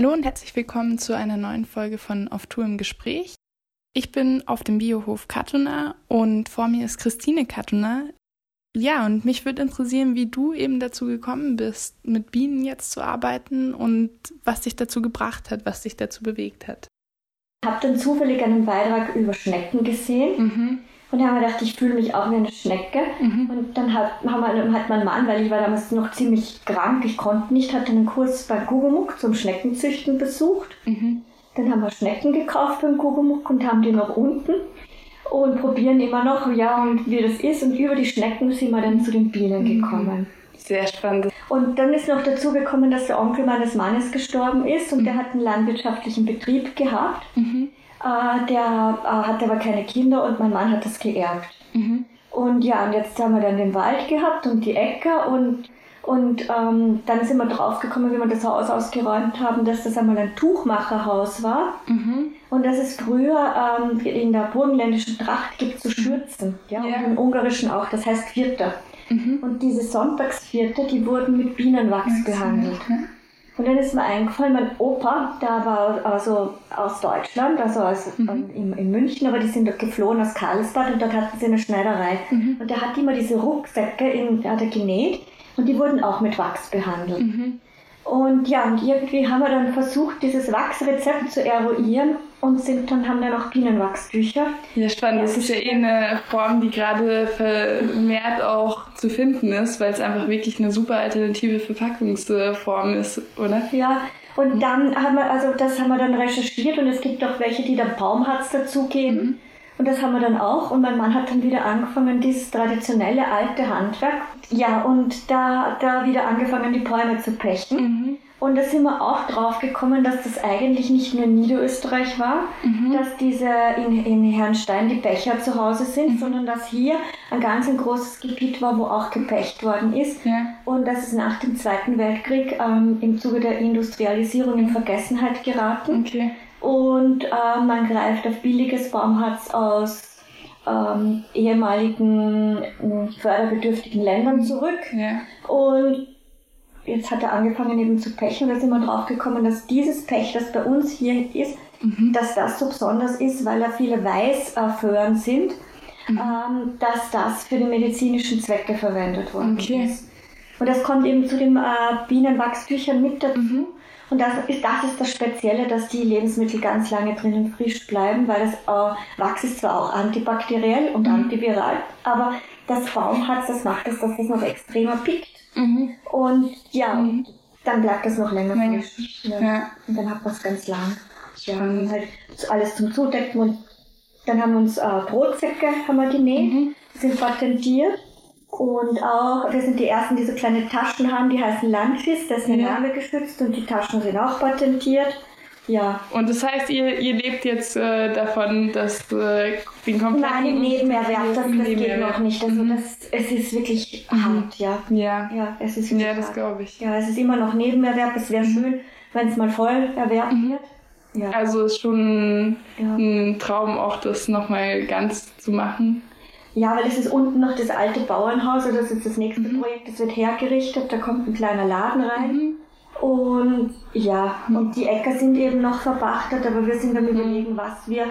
Hallo und herzlich willkommen zu einer neuen Folge von Auf Tour im Gespräch. Ich bin auf dem Biohof Katuna und vor mir ist Christine Katuna. Ja, und mich würde interessieren, wie du eben dazu gekommen bist, mit Bienen jetzt zu arbeiten und was dich dazu gebracht hat, was dich dazu bewegt hat. Ich habe dann zufällig einen Beitrag über Schnecken gesehen. Mhm. Und da haben wir gedacht, ich fühle mich auch wie eine Schnecke. Mhm. Und dann hat, haben hat mein Mann, weil ich war damals noch ziemlich krank, ich konnte nicht, hat einen Kurs bei Gugumuk zum Schneckenzüchten besucht. Mhm. Dann haben wir Schnecken gekauft beim Gugumuk und haben die noch unten und probieren immer noch, ja, und wie das ist. Und über die Schnecken sind wir dann zu den Bienen mhm. gekommen. Sehr spannend. Und dann ist noch dazu gekommen, dass der Onkel meines Mannes gestorben ist und mhm. der hat einen landwirtschaftlichen Betrieb gehabt. Mhm. Äh, der äh, hatte aber keine Kinder und mein Mann hat das geerbt. Mhm. Und ja, und jetzt haben wir dann den Wald gehabt und die Äcker und und ähm, dann sind wir draufgekommen, wie wir das Haus ausgeräumt haben, dass das einmal ein Tuchmacherhaus war. Mhm. Und dass es früher ähm, in der burgenländischen Tracht gibt so Schürzen, ja, ja. und im ungarischen auch, das heißt Vierter. Mhm. Und diese Sonntagsvierter, die wurden mit Bienenwachs behandelt. Und dann ist mir eingefallen, mein Opa, der war also aus Deutschland, also aus, mhm. in, in, München, aber die sind dort geflohen aus Karlsbad und dort hatten sie eine Schneiderei. Mhm. Und der hat immer diese Rucksäcke in, hat er genäht und die wurden auch mit Wachs behandelt. Mhm. Und ja, und irgendwie haben wir dann versucht, dieses Wachsrezept zu eruieren und sind dann haben dann auch Bienenwachstücher. Ja, spannend. Das ist ja eh eine Form, die gerade vermehrt auch zu finden ist, weil es einfach wirklich eine super alternative Verpackungsform ist, oder? Ja. Und dann haben wir, also das haben wir dann recherchiert und es gibt auch welche, die dann Baumharz dazugeben. Mhm. Und das haben wir dann auch. Und mein Mann hat dann wieder angefangen, dieses traditionelle alte Handwerk. Ja, und da, da wieder angefangen, die Bäume zu pechten. Mhm. Und da sind wir auch drauf gekommen, dass das eigentlich nicht nur Niederösterreich war, mhm. dass diese in, in Herrnstein die Becher zu Hause sind, mhm. sondern dass hier ein ganz ein großes Gebiet war, wo auch gepecht worden ist. Ja. Und dass es nach dem Zweiten Weltkrieg ähm, im Zuge der Industrialisierung in Vergessenheit geraten. Okay und äh, man greift auf billiges Baumharz aus ähm, ehemaligen äh, förderbedürftigen Ländern zurück. Ja. Und jetzt hat er angefangen eben zu pechen und da sind wir drauf gekommen, dass dieses Pech, das bei uns hier ist, mhm. dass das so besonders ist, weil da viele Weißföhren sind, mhm. ähm, dass das für die medizinischen Zwecke verwendet worden okay. ist. Und das kommt eben zu den äh, Bienenwachstüchern mit dazu. Mhm. Und das ist, das ist das Spezielle, dass die Lebensmittel ganz lange drinnen frisch bleiben, weil das äh, Wachs ist zwar auch antibakteriell und mhm. antiviral, aber das Baumharz, das macht es, dass es noch extremer pickt. Mhm. Und ja, mhm. dann bleibt das noch länger frisch. Ja. ja. Und dann hat man es ganz lang. Ja, und halt alles zum Zudecken und dann haben wir uns äh, Brotsäcke haben wir genäht, mhm. sind patentiert. Und auch, wir sind die ersten, die so kleine Taschen haben, die heißen Landfis, das ist der ja. Name geschützt und die Taschen sind auch patentiert. Ja. Und das heißt, ihr, ihr lebt jetzt äh, davon, dass äh, den kompletten... Nein, Nebenerwerb, das, das geht noch nicht. Also mhm. das, es ist wirklich mhm. hart, ja. Ja. Ja, es ist Ja, das glaube ich. Ja, es ist immer noch Nebenerwerb. Es wäre mhm. schön, wenn es mal voll erwerbt mhm. wird. Ja. Also ist schon ja. ein Traum auch, das nochmal ganz zu machen. Ja, weil es ist unten noch das alte Bauernhaus, also das ist das nächste mhm. Projekt, das wird hergerichtet, da kommt ein kleiner Laden rein. Mhm. Und ja, und die Äcker sind eben noch verpachtet, aber wir sind am mhm. überlegen, was wir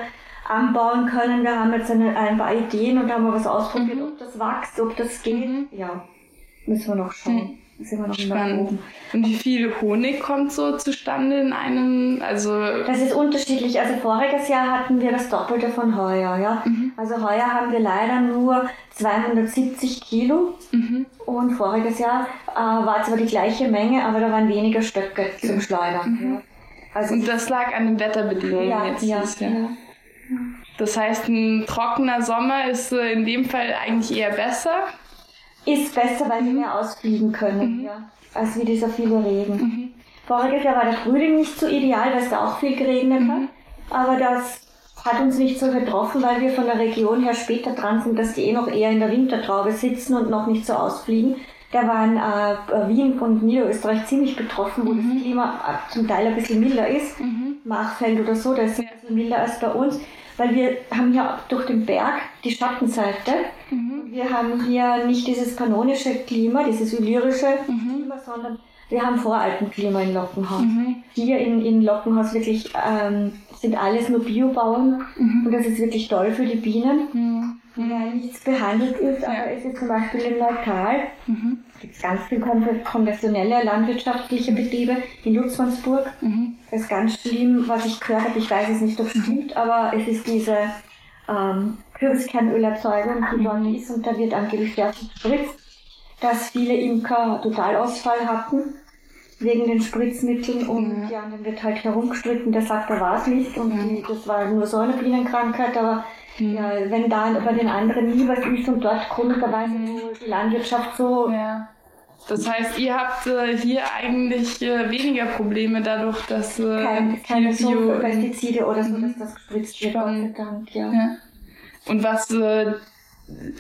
anbauen können. Wir haben jetzt eine, ein paar Ideen und da haben wir was ausprobiert, mhm. ob das wächst, ob das geht. Mhm. Ja, müssen wir noch schauen sind wir noch Spannend. Und wie viel Honig kommt so zustande in einem, also? Das ist unterschiedlich. Also voriges Jahr hatten wir das Doppelte von heuer, ja. Mhm. Also heuer haben wir leider nur 270 Kilo. Mhm. Und voriges Jahr äh, war zwar die gleiche Menge, aber da waren weniger Stöcke zum Schleudern. Mhm. Ja. Also und das lag an den Wetterbedingungen ja, jetzt ja. Ja. Das heißt, ein trockener Sommer ist äh, in dem Fall eigentlich eher besser ist besser, weil sie mhm. mehr ausfliegen können, mhm. ja, als wie dieser viele Regen. Mhm. Voriges Jahr war der Frühling nicht so ideal, weil es da auch viel geregnet hat, mhm. aber das hat uns nicht so getroffen, weil wir von der Region her später dran sind, dass die eh noch eher in der Wintertraube sitzen und noch nicht so ausfliegen. Da waren äh, Wien und Niederösterreich ziemlich betroffen, wo mhm. das Klima äh, zum Teil ein bisschen milder ist. Mhm. Machfeld oder so, da ist es ein bisschen milder als bei uns weil wir haben ja durch den Berg die Schattenseite. Mhm. Wir haben hier nicht dieses kanonische Klima, dieses illyrische mhm. Klima, sondern Wir haben Voralpenklima in Lockenhaus. Mhm. Hier in, in Lockenhaus wirklich ähm, sind alles nur Biobauern mhm. und das ist wirklich toll für die Bienen, mhm. weil nichts behandelt ist. Aber es ist zum Beispiel in Neutal, mhm. Gibt ganz viele konventionelle landwirtschaftliche Betriebe in Lutzmannsburg. Mhm. Das ist ganz schlimm, was ich gehört habe. Ich weiß es nicht, ob es mhm. stimmt, aber es ist diese ähm, Kürbiskernölerzeugung, die mhm. ist und da wird angeblich sehr viel gespritzt dass viele Imker Totalausfall hatten wegen den Spritzmitteln und ja, ja dann wird halt herumgestritten, der sagt, er war es nicht und ja. die, das war nur so eine Bienenkrankheit, aber ja, wenn da bei den anderen nie was ist und dort komischerweise mhm. die Landwirtschaft so. Ja. Das heißt, ihr habt äh, hier eigentlich äh, weniger Probleme dadurch, dass äh, Kein, keine so Pestizide oder so, dass das gespritzt wird, Gott sei Dank, ja. ja. Und was äh,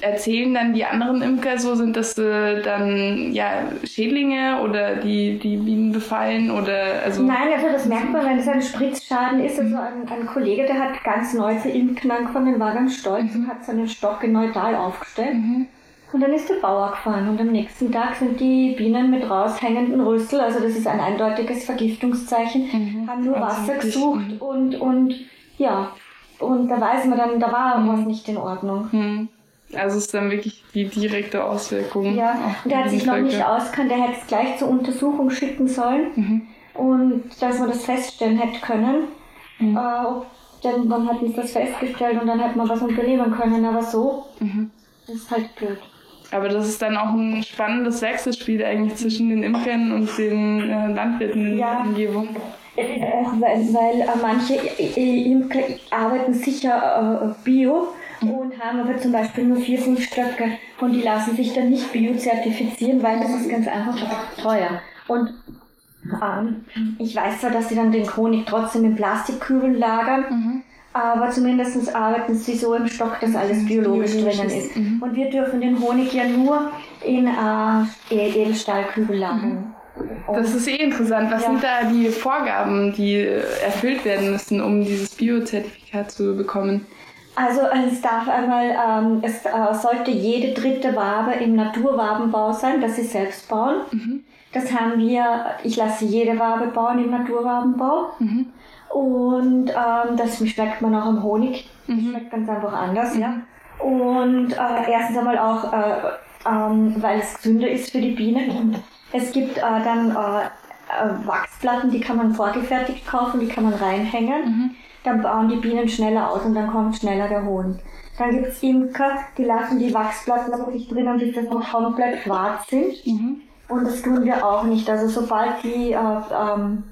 erzählen dann die anderen Imker so? Sind das äh, dann ja Schädlinge oder die, die Bienen befallen oder also? Nein, also das merkt man, wenn es ein Spritzschaden ist. Also ein, ein Kollege, der hat ganz neu zu Imken angefangen, war ganz stolz mhm. und hat seinen Stock in Neudal aufgestellt. Mhm. Und dann ist der Bauer gefahren und am nächsten Tag sind die Bienen mit raushängenden Rüssel, also das ist ein eindeutiges Vergiftungszeichen, mhm. haben nur also Wasser gesucht mhm. und, und ja, und da weiß man dann, da war mhm. was nicht in Ordnung. Also es ist dann wirklich die direkte Auswirkung. Ja, und der hat sich noch nicht auskannt, der hätte es gleich zur Untersuchung schicken sollen. Mhm. Und dass man das feststellen hätte können. Mhm. Äh, denn dann hat uns das festgestellt und dann hätte man was unternehmen können. Aber so mhm. ist halt blöd. Aber das ist dann auch ein spannendes Wechselspiel eigentlich zwischen den Imkern und den äh, Landwirten in ja. der Umgebung. Äh, weil, weil äh, manche Imker arbeiten sicher äh, bio haben aber zum Beispiel nur vier, fünf Stöcke und die lassen sich dann nicht biozertifizieren, weil das ist ganz einfach teuer. Und ähm, ich weiß zwar, dass sie dann den Honig trotzdem in Plastikkübeln lagern, mhm. aber zumindest arbeiten sie so im Stock, dass alles biologisch, biologisch drinnen ist. Mhm. Und wir dürfen den Honig ja nur in äh, e-, Edelstahlkübel lagern. Mhm. Das ist eh interessant. Was ja. sind da die Vorgaben, die erfüllt werden müssen, um dieses Biozertifikat zu bekommen? Also es darf einmal, ähm, es äh, sollte jede dritte Wabe im Naturwabenbau sein, dass sie selbst bauen. Mhm. Das haben wir, ich lasse jede Wabe bauen im Naturwabenbau. Mhm. Und ähm, das schmeckt man auch am Honig. Mhm. Schmeckt ganz einfach anders, ja. Mhm. Und äh, erstens einmal auch, äh, ähm, weil es gesünder ist für die Bienen. Es gibt äh, dann äh, äh, Wachsplatten, die kann man vorgefertigt kaufen, die kann man reinhängen. Dann bauen die Bienen schneller aus und dann kommt schneller der Honig. Dann gibt es Imker, die lassen die Wachsplatten wirklich drinnen, bis das noch komplett schwarz sind. Mhm. Und das tun wir auch nicht. Also sobald die äh, ähm,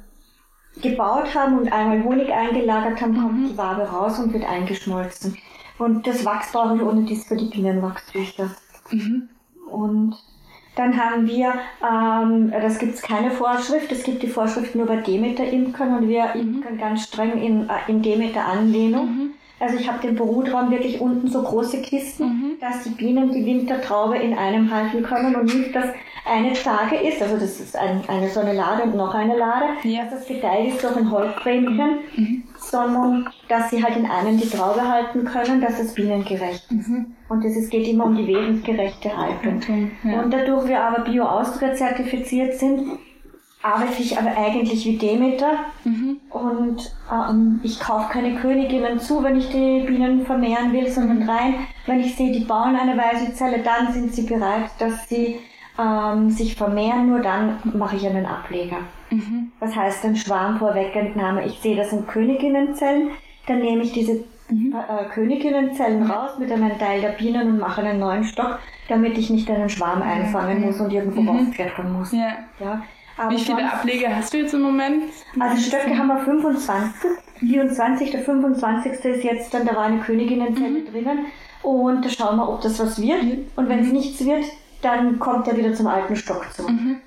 gebaut haben und einmal Honig eingelagert haben, kommt mhm. die Wabe raus und wird eingeschmolzen. Und das Wachs brauchen wir ohne dies für die Bienenwachstücher. Mhm. Und dann haben wir, ähm, das gibt es keine Vorschrift, es gibt die Vorschrift nur bei Demeter-Imkern und wir mhm. imkern ganz streng in, äh, in Demeter-Anlehnung. Mhm. Also ich habe den Brutraum wirklich unten so große Kisten, mhm. dass die Bienen die Wintertraube in einem halten können und nicht, dass eine Tage ist, also das ist ein, eine so eine Lade und noch eine Lade, ja. dass das geteilt ist durch ein Holzbremchen, mhm. sondern dass sie halt in einem die Traube halten können, dass es bienengerecht ist. Mhm. Und es geht immer um die wesensgerechte Haltung. Okay. Ja. Und dadurch wir aber Bio-Austria zertifiziert sind, arbeite ich aber eigentlich wie Demeter mhm. Und ähm, ich kaufe keine Königinnen zu, wenn ich die Bienen vermehren will, sondern mhm. rein, wenn ich sehe, die bauen eine weiße Zelle, dann sind sie bereit, dass sie ähm, sich vermehren, nur dann mache ich einen Ableger. Mhm. Das heißt, ein Schwarm Vorwegentnahme. Ich sehe, das sind Königinnenzellen, dann nehme ich diese mhm. äh, Königinnenzellen raus mit einem Teil der Bienen und mache einen neuen Stock, damit ich nicht einen Schwarm einfangen muss und irgendwo mhm. rausklettern muss. Ja. ja. Aber Wie viele Ableger hast du jetzt im Moment? Also Stöcke haben wir 25. 24. Der 25. ist jetzt dann, da war eine Königinnenzelle mhm. drinnen. Und da schauen wir, ob das was wird. Mhm. Und wenn es nichts wird, dann kommt er wieder zum alten Stock zurück. Mhm.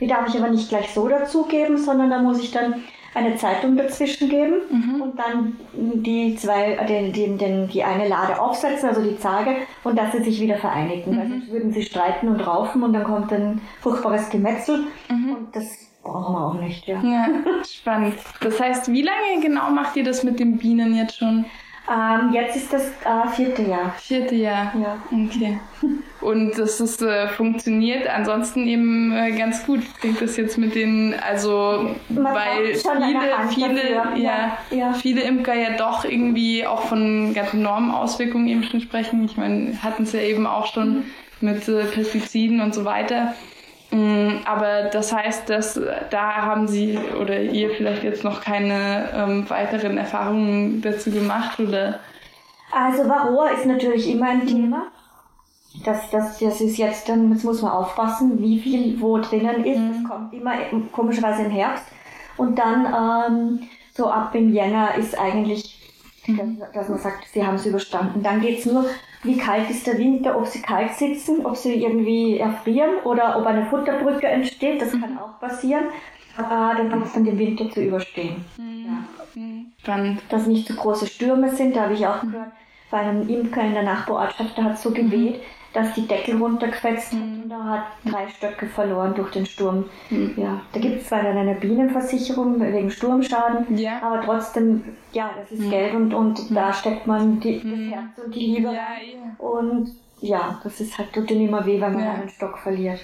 Die darf ich aber nicht gleich so dazugeben, sondern da muss ich dann eine Zeitung dazwischen geben mhm. und dann die zwei, den, den, den, die eine Lade aufsetzen, also die Zage, und dass sie sich wieder vereinigen. Mhm. Weil sonst würden sie streiten und raufen und dann kommt ein furchtbares Gemetzel mhm. und das brauchen wir auch nicht. Ja. ja, spannend. Das heißt, wie lange genau macht ihr das mit den Bienen jetzt schon? Ähm, jetzt ist das äh, vierte Jahr. Vierte Jahr. Ja. Okay. Und das ist, äh, funktioniert ansonsten eben äh, ganz gut. Klingt das jetzt mit den, also Man weil viele, viele, ja, Ja, ja. viele Imker ja doch irgendwie auch von ganz enormen Auswirkungen eben schon sprechen. Ich meine, hatten es ja eben auch schon Mhm. mit äh, Pestiziden und so weiter. Mm, Aber das heißt, dass äh, da haben Sie oder ihr vielleicht jetzt noch keine ähm, weiteren Erfahrungen dazu gemacht oder? Also Varroa ist natürlich immer ein Thema. Das, das, das ist jetzt, dann jetzt muss man aufpassen, wie viel wo drinnen ist. Das kommt immer im- komischerweise im Herbst. Und dann ähm, so ab im Jänner ist eigentlich, dass, dass man sagt, sie haben es überstanden. Dann geht's nur, wie kalt ist der Winter, ob sie kalt sitzen, ob sie irgendwie erfrieren oder ob eine Futterbrücke entsteht. Das kann auch passieren. Aber dann gilt es dann den Winter zu überstehen. Ja Spannend. dass nicht zu große Stürme sind. Da habe ich auch gehört, bei einem Imker in der Nachbarortschaft, da hat es so geweht, dass die Deckel runtergefetzt hat und er hat drei Stöcke verloren durch den Sturm. Ja, da gibt es zwar dann eine Bienenversicherung wegen Sturmschaden, Ja. aber trotzdem, ja, das ist Geld und, und da steckt man die, das Herz und die Liebe Ja, rein. ja. Und ja, das ist halt, tut ihnen immer weh, wenn man einen Stock verliert.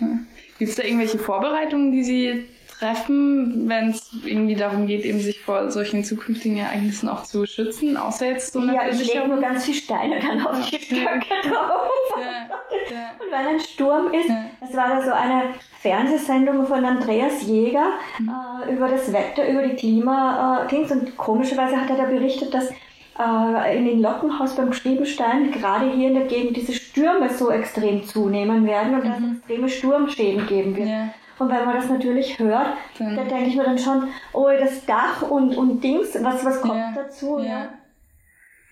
Gibt es da irgendwelche Vorbereitungen, die Sie treffen, wenn es irgendwie darum geht, eben sich vor solchen zukünftigen Ereignissen auch zu schützen, außer jetzt so eine Ja, ich lege nur ganz viel Steine dann auf die Stöcke drauf. Und wenn ein Sturm ist, Ja. es war da so eine Fernsehsendung von Andreas Jäger Mhm. äh, über das Wetter, über die Klima, äh, und komischerweise hat er da berichtet, dass äh, in den Lockenhaus beim Schrebenstein gerade hier in der Gegend diese Stürme so extrem zunehmen werden und dass es extreme Sturmschäden geben wird. Mhm. Ja. Und wenn man das natürlich hört, Dann- dann denke ich mir dann schon, oh, das Dach und, und Dings, was, was kommt Ja, dazu? ja. Ja.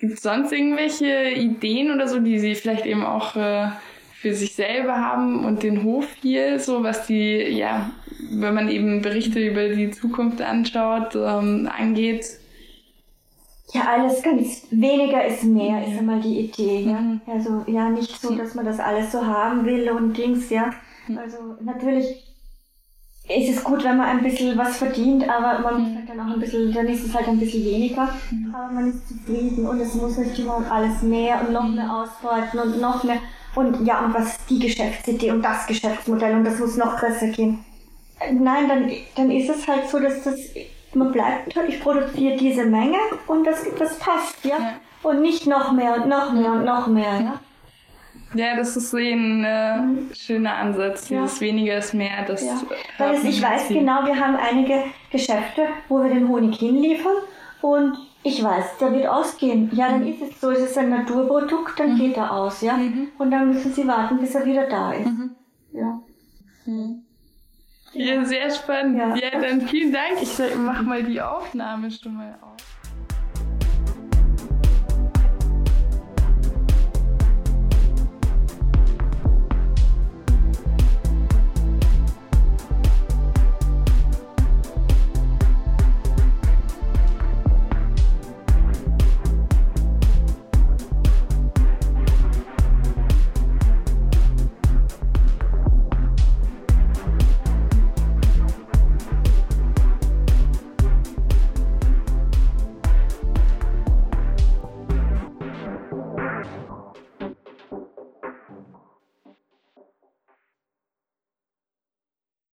Gibt es sonst irgendwelche Ideen oder so, die Sie vielleicht eben auch äh, für sich selber haben und den Hof hier, so was die, ja, wenn man eben Berichte über die Zukunft anschaut, ähm, angeht? Ja, alles ganz weniger ist mehr, ist einmal die Idee. Ja? Mhm. Also ja, nicht so, dass man das alles so haben will und Dings, ja. Also natürlich ist es gut, wenn man ein bisschen was verdient, aber man muss halt dann auch ein bisschen, dann ist es halt ein bisschen weniger. Aber man ist zufrieden und es muss nicht immer alles mehr und noch mehr ausbeuten und noch mehr. Und ja, und was ist die Geschäftsidee und das Geschäftsmodell und das muss noch besser gehen. Nein, dann, dann ist es halt so, dass das, man bleibt, ich produziere diese Menge und das, das passt, ja? Ja. Und nicht noch mehr und noch mehr und noch mehr, ja? Ja, das ist so ein äh, schöner Ansatz. Ja. Dieses weniger ist mehr. Das Ja. Weil es, ich weiß viel. genau, wir haben einige Geschäfte, wo wir den Honig hinliefern und ich weiß, der wird ausgehen. Ja, dann ist es so, es ist ein Naturprodukt, dann geht er aus, ja? Und dann müssen sie warten, bis er wieder da ist. Ja. Ja, sehr spannend. Ja. Ja. dann vielen Dank. Ich mach mal die Aufnahme schon mal auf.